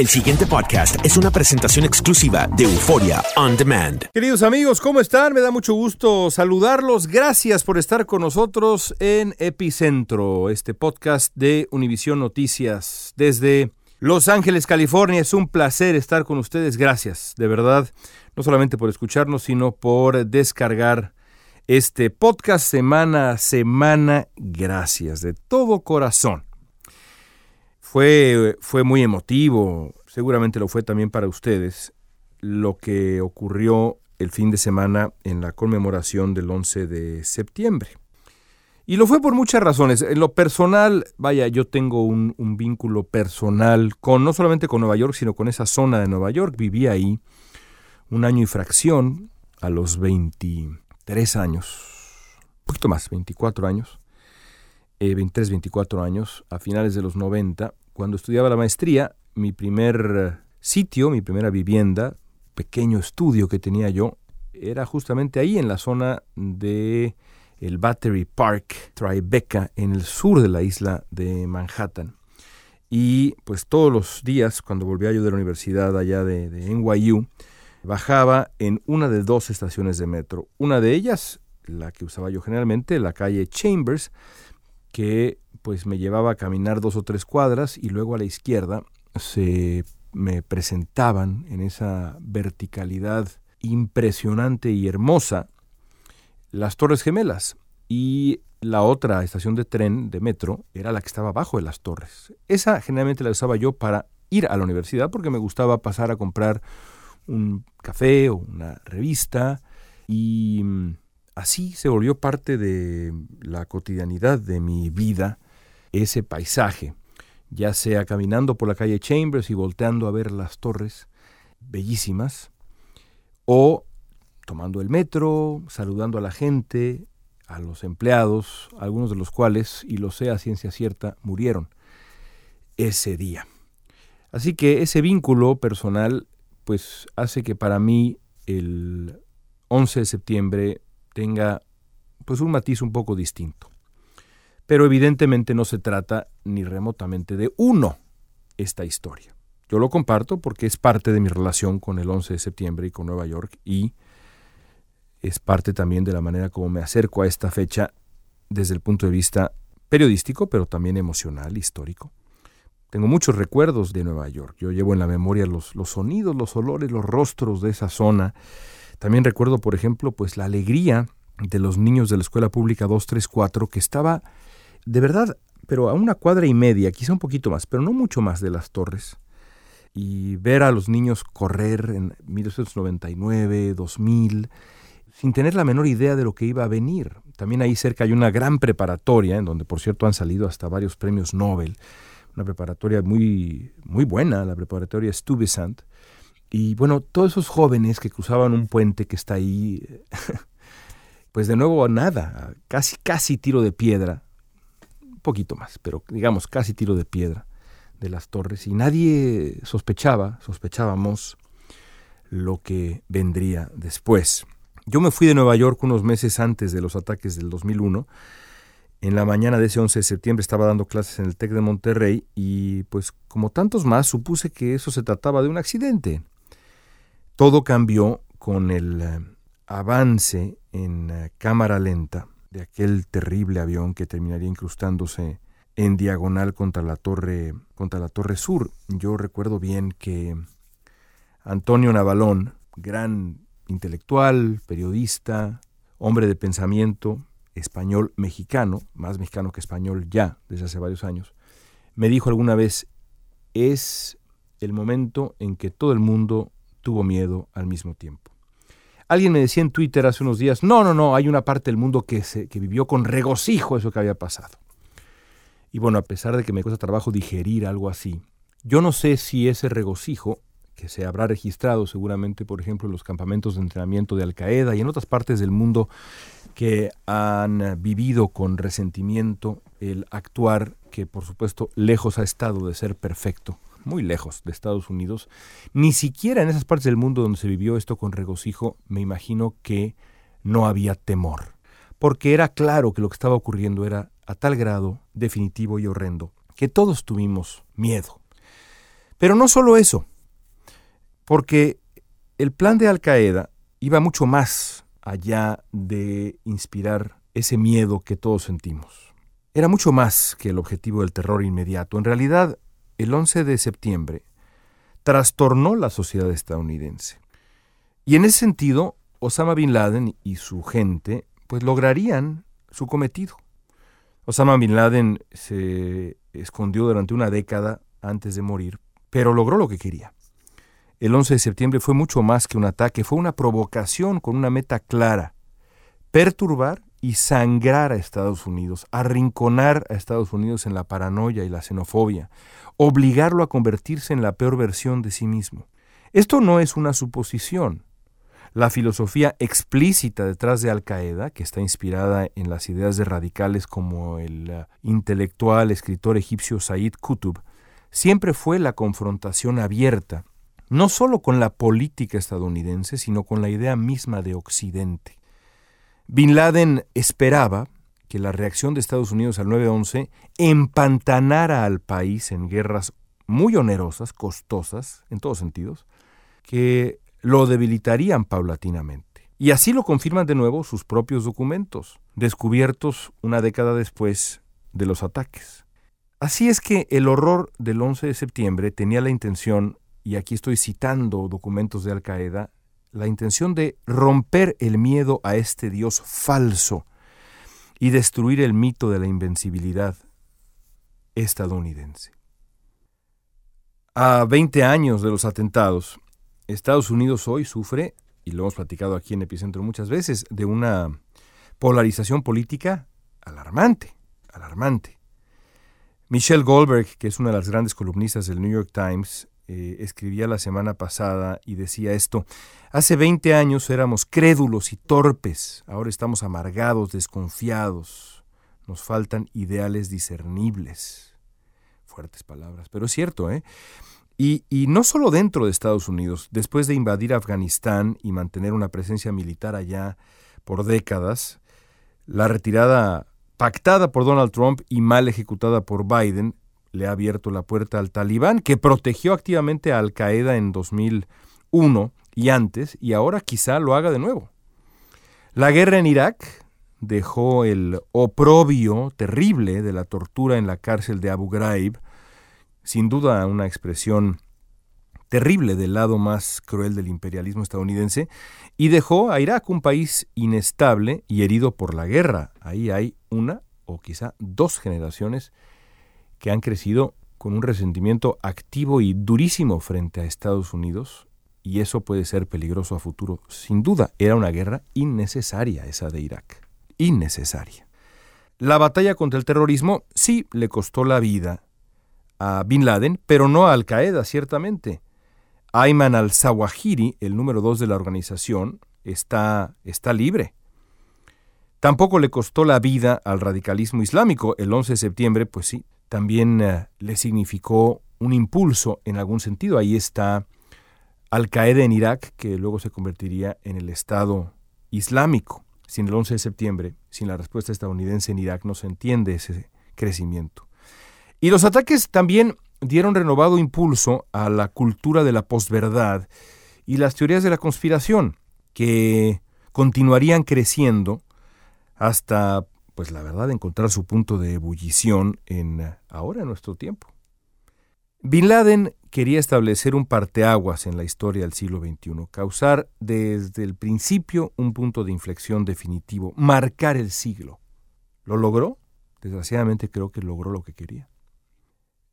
El siguiente podcast es una presentación exclusiva de Euforia On Demand. Queridos amigos, ¿cómo están? Me da mucho gusto saludarlos. Gracias por estar con nosotros en Epicentro, este podcast de Univisión Noticias. Desde Los Ángeles, California, es un placer estar con ustedes. Gracias, de verdad, no solamente por escucharnos, sino por descargar este podcast semana a semana. Gracias, de todo corazón. Fue, fue muy emotivo, seguramente lo fue también para ustedes, lo que ocurrió el fin de semana en la conmemoración del 11 de septiembre. Y lo fue por muchas razones. En lo personal, vaya, yo tengo un, vínculo personal con no solamente con Nueva York, sino con esa zona de Nueva York. Viví ahí un año y fracción a los 23 años, un poquito más, 24 años, eh, 23, 24 años, a finales de los 90 cuando estudiaba la maestría, mi primer sitio, mi primera vivienda, pequeño estudio que tenía yo, era justamente ahí en la zona de el Battery Park, Tribeca, en el sur de la isla de Manhattan. Y pues todos los días, cuando volvía yo de la universidad allá de, de NYU, bajaba en una de dos estaciones de metro. Una de ellas, la que usaba yo generalmente, la calle Chambers, que pues me llevaba a caminar dos o tres cuadras y luego a la izquierda se me presentaban en esa verticalidad impresionante y hermosa las Torres Gemelas. Y la otra estación de tren de metro era la que estaba abajo de las torres. Esa generalmente la usaba yo para ir a la universidad porque me gustaba pasar a comprar un café o una revista. Y mm, así se volvió parte de la cotidianidad de mi vida ese paisaje, ya sea caminando por la calle Chambers y volteando a ver las torres bellísimas, o tomando el metro, saludando a la gente, a los empleados, algunos de los cuales, y lo sé a ciencia cierta, murieron ese día. Así que ese vínculo personal pues hace que para mí el 11 de septiembre tenga pues un matiz un poco distinto. Pero evidentemente no se trata ni remotamente de uno esta historia. Yo lo comparto porque es parte de mi relación con el 11 de septiembre y con Nueva York y es parte también de la manera como me acerco a esta fecha desde el punto de vista periodístico, pero también emocional, histórico. Tengo muchos recuerdos de Nueva York. Yo llevo en la memoria los, los sonidos, los olores, los rostros de esa zona. También recuerdo, por ejemplo, pues la alegría de los niños de la escuela pública 234 que estaba de verdad, pero a una cuadra y media, quizá un poquito más, pero no mucho más de las torres, y ver a los niños correr en 1999, 2000, sin tener la menor idea de lo que iba a venir. También ahí cerca hay una gran preparatoria, en donde por cierto han salido hasta varios premios Nobel, una preparatoria muy, muy buena, la preparatoria Stuyvesant. Y bueno, todos esos jóvenes que cruzaban un puente que está ahí, pues de nuevo nada, casi, casi tiro de piedra, poquito más, pero digamos casi tiro de piedra de las torres y nadie sospechaba, sospechábamos lo que vendría después. Yo me fui de Nueva York unos meses antes de los ataques del 2001. En la mañana de ese 11 de septiembre estaba dando clases en el TEC de Monterrey y pues como tantos más supuse que eso se trataba de un accidente. Todo cambió con el eh, avance en eh, cámara lenta de aquel terrible avión que terminaría incrustándose en diagonal contra la torre contra la torre sur. Yo recuerdo bien que Antonio Navalón, gran intelectual, periodista, hombre de pensamiento, español mexicano, más mexicano que español ya desde hace varios años, me dijo alguna vez, es el momento en que todo el mundo tuvo miedo al mismo tiempo. Alguien me decía en Twitter hace unos días, no, no, no, hay una parte del mundo que, se, que vivió con regocijo eso que había pasado. Y bueno, a pesar de que me cuesta trabajo digerir algo así, Yo no sé si ese regocijo, que se habrá registrado seguramente, por ejemplo, en los campamentos de entrenamiento de Al Qaeda y en otras partes del mundo que han vivido con resentimiento el actuar que, por supuesto, lejos ha estado de ser perfecto, muy lejos de Estados Unidos, ni siquiera en esas partes del mundo donde se vivió esto con regocijo, me imagino que no había temor, porque era claro que lo que estaba ocurriendo era a tal grado definitivo y horrendo que todos tuvimos miedo. Pero no solo eso, porque el plan de Al Qaeda iba mucho más allá de inspirar ese miedo que todos sentimos. Era mucho más que el objetivo del terror inmediato. En realidad, el 11 de septiembre trastornó la sociedad estadounidense. Y en ese sentido, Osama Bin Laden y su gente pues lograrían su cometido. Osama Bin Laden se escondió durante una década antes de morir, pero logró lo que quería. El 11 de septiembre fue mucho más que un ataque, fue una provocación con una meta clara, perturbar y sangrar a Estados Unidos, arrinconar a Estados Unidos en la paranoia y la xenofobia, obligarlo a convertirse en la peor versión de sí mismo. Esto no es una suposición. La filosofía explícita detrás de Al Qaeda, que está inspirada en las ideas de radicales como el uh, intelectual escritor egipcio Said Qutb, siempre fue la confrontación abierta, no solo con la política estadounidense, sino con la idea misma de Occidente. Bin Laden esperaba que la reacción de Estados Unidos al 9-11 empantanara al país en guerras muy onerosas, costosas, en todos sentidos, que lo debilitarían paulatinamente. Y así lo confirman de nuevo sus propios documentos, descubiertos una década después de los ataques. Así es que el horror del 11 de septiembre tenía la intención, y aquí estoy citando documentos de Al Qaeda, la intención de romper el miedo a este Dios falso y destruir el mito de la invencibilidad estadounidense. A 20 años de los atentados, Estados Unidos hoy sufre, y lo hemos platicado aquí en Epicentro muchas veces, de una polarización política alarmante, alarmante. Michelle Goldberg, que es una de las grandes columnistas del New York Times, eh, escribía la semana pasada y decía esto, hace 20 años éramos crédulos y torpes, ahora estamos amargados, desconfiados, nos faltan ideales discernibles. Fuertes palabras, pero es cierto, ¿eh? Y, y, no solo dentro de Estados Unidos, después de invadir Afganistán y mantener una presencia militar allá por décadas, la retirada pactada por Donald Trump y mal ejecutada por Biden le ha abierto la puerta al talibán, que protegió activamente a Al Qaeda en 2001 y antes, y ahora quizá lo haga de nuevo. La guerra en Irak dejó el oprobio terrible de la tortura en la cárcel de Abu Ghraib, sin duda una expresión terrible del lado más cruel del imperialismo estadounidense, y dejó a Irak un país inestable y herido por la guerra. Ahí hay una o quizá dos generaciones que han crecido con un resentimiento activo y durísimo frente a Estados Unidos, y eso puede ser peligroso a futuro. Sin duda, era una guerra innecesaria esa de Irak. Innecesaria. La batalla contra el terrorismo sí le costó la vida a Bin Laden, pero no a Al Qaeda, ciertamente. Ayman al-Zawahiri, el número dos de la organización, está, está libre. Tampoco le costó la vida al radicalismo islámico. El 11 de septiembre, pues sí, también eh, le significó un impulso en algún sentido. Ahí está Al Qaeda en Irak, que luego se convertiría en el Estado Islámico. Sin el 11 de septiembre, sin la respuesta estadounidense en Irak, no se entiende ese crecimiento. Y los ataques también dieron renovado impulso a la cultura de la posverdad y las teorías de la conspiración, que continuarían creciendo hasta pues la verdad, encontrar su punto de ebullición en eh, ahora en nuestro tiempo. Bin Laden quería establecer un parteaguas en la historia del siglo XXI, causar desde el principio un punto de inflexión definitivo, marcar el siglo. ¿Lo logró? Desgraciadamente creo que logró lo que quería.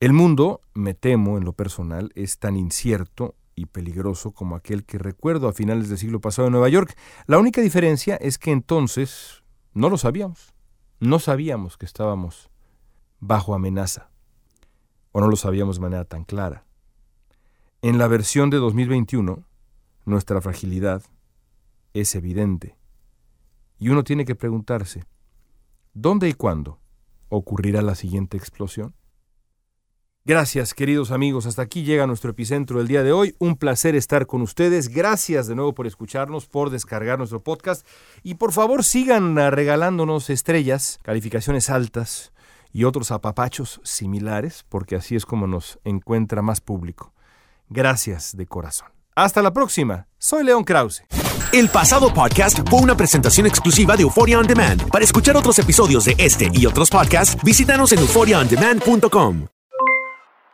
El mundo, me temo en lo personal, es tan incierto y peligroso como aquel que recuerdo a finales del siglo pasado en Nueva York. La única diferencia es que entonces no lo sabíamos. No sabíamos que estábamos bajo amenaza. o no lo sabíamos de manera tan clara. En la versión de 2021, nuestra fragilidad es evidente. Y uno tiene que preguntarse, ¿dónde y cuándo ocurrirá la siguiente explosión? Gracias, queridos amigos. Hasta aquí llega nuestro epicentro del día de hoy. Un placer estar con ustedes. Gracias de nuevo por escucharnos, por descargar nuestro podcast. Y por favor sigan regalándonos estrellas, calificaciones altas y otros apapachos similares, porque así es como nos encuentra más público. Gracias de corazón. Hasta la próxima. Soy León Krause. El pasado podcast fue una presentación exclusiva de Euphoria On Demand. Para escuchar otros episodios de este y otros podcasts, visítanos en euphoriaondemand.com.